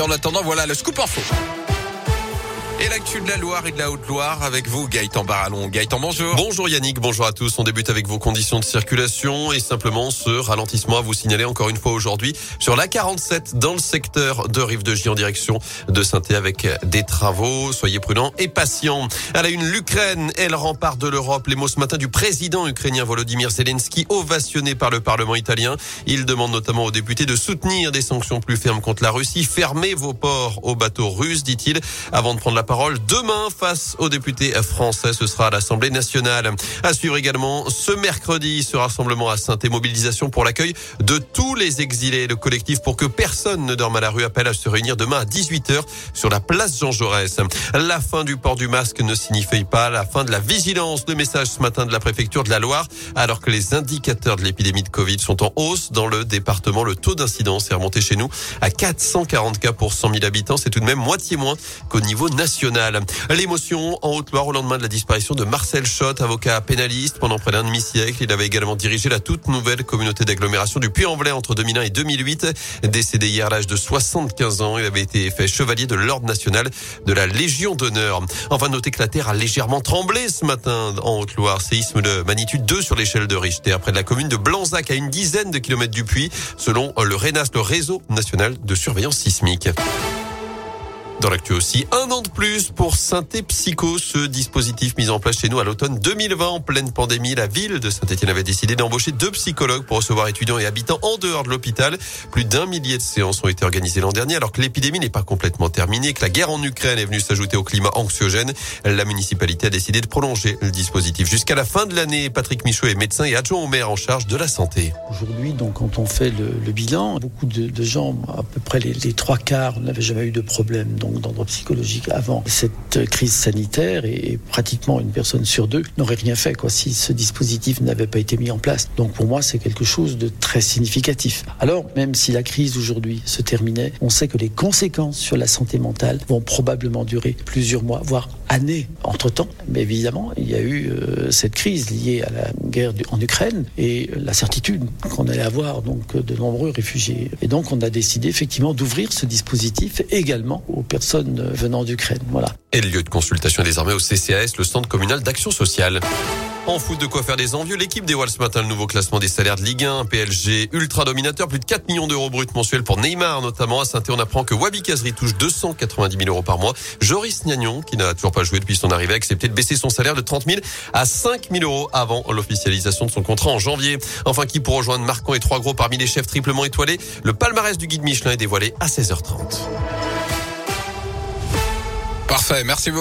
En attendant, voilà le scoop info. Et l'actu de la Loire et de la Haute-Loire avec vous, Gaëtan Barallon. Gaëtan, bonjour. Bonjour Yannick, bonjour à tous. On débute avec vos conditions de circulation et simplement ce ralentissement à vous signaler encore une fois aujourd'hui sur la 47 dans le secteur de Rive de J en direction de saint avec des travaux. Soyez prudents et patients. À la une, l'Ukraine est le rempart de l'Europe. Les mots ce matin du président ukrainien Volodymyr Zelensky ovationné par le Parlement italien. Il demande notamment aux députés de soutenir des sanctions plus fermes contre la Russie. Fermez vos ports aux bateaux russes, dit-il, avant de prendre la parole demain face aux députés français. Ce sera à l'Assemblée nationale. À suivre également ce mercredi ce rassemblement à saint et mobilisation pour l'accueil de tous les exilés. Le collectif pour que personne ne dorme à la rue appelle à se réunir demain à 18h sur la place Jean Jaurès. La fin du port du masque ne signifie pas la fin de la vigilance. Le message ce matin de la préfecture de la Loire, alors que les indicateurs de l'épidémie de Covid sont en hausse dans le département. Le taux d'incidence est remonté chez nous à 440 cas pour 100 000 habitants. C'est tout de même moitié moins qu'au niveau national. L'émotion en Haute-Loire au lendemain de la disparition de Marcel Schott, avocat pénaliste pendant près d'un demi-siècle. Il avait également dirigé la toute nouvelle communauté d'agglomération du Puy-en-Velay entre 2001 et 2008. Décédé hier à l'âge de 75 ans, il avait été fait chevalier de l'Ordre national de la Légion d'honneur. Enfin, notez que la terre a légèrement tremblé ce matin en Haute-Loire. Séisme de magnitude 2 sur l'échelle de Richter, près de la commune de Blanzac, à une dizaine de kilomètres du Puy, selon le RENAS, le réseau national de surveillance sismique. Dans l'actu aussi, un an de plus pour Synthé Psycho, ce dispositif mis en place chez nous à l'automne 2020 en pleine pandémie. La ville de Saint-Etienne avait décidé d'embaucher deux psychologues pour recevoir étudiants et habitants en dehors de l'hôpital. Plus d'un millier de séances ont été organisées l'an dernier alors que l'épidémie n'est pas complètement terminée, que la guerre en Ukraine est venue s'ajouter au climat anxiogène. La municipalité a décidé de prolonger le dispositif jusqu'à la fin de l'année. Patrick Michaud est médecin et adjoint au maire en charge de la santé. Aujourd'hui, donc, quand on fait le, bilan, beaucoup de, gens, à peu près les, les trois quarts, n'avaient jamais eu de problème d'ordre psychologique avant cette crise sanitaire et pratiquement une personne sur deux n'aurait rien fait quoi si ce dispositif n'avait pas été mis en place. Donc pour moi, c'est quelque chose de très significatif. Alors, même si la crise aujourd'hui se terminait, on sait que les conséquences sur la santé mentale vont probablement durer plusieurs mois, voire années entre-temps. Mais évidemment, il y a eu euh, cette crise liée à la guerre en Ukraine et la certitude qu'on allait avoir donc de nombreux réfugiés. Et donc on a décidé effectivement d'ouvrir ce dispositif également aux personnes venant d'Ukraine. Voilà. Et le lieu de consultation est désormais au CCAS, le Centre communal d'action sociale. En foot, de quoi faire des envieux. L'équipe dévoile ce matin le nouveau classement des salaires de Ligue 1. PLG ultra dominateur, plus de 4 millions d'euros bruts mensuels pour Neymar, notamment à saint on apprend que Wabi Kazri touche 290 000 euros par mois. Joris Gnagnon, qui n'a toujours pas joué depuis son arrivée, a accepté de baisser son salaire de 30 000 à 5 000 euros avant l'officialisation de son contrat en janvier. Enfin, qui pour rejoindre Marcon et trois gros parmi les chefs triplement étoilés, le palmarès du guide Michelin est dévoilé à 16h30. Parfait, merci beaucoup.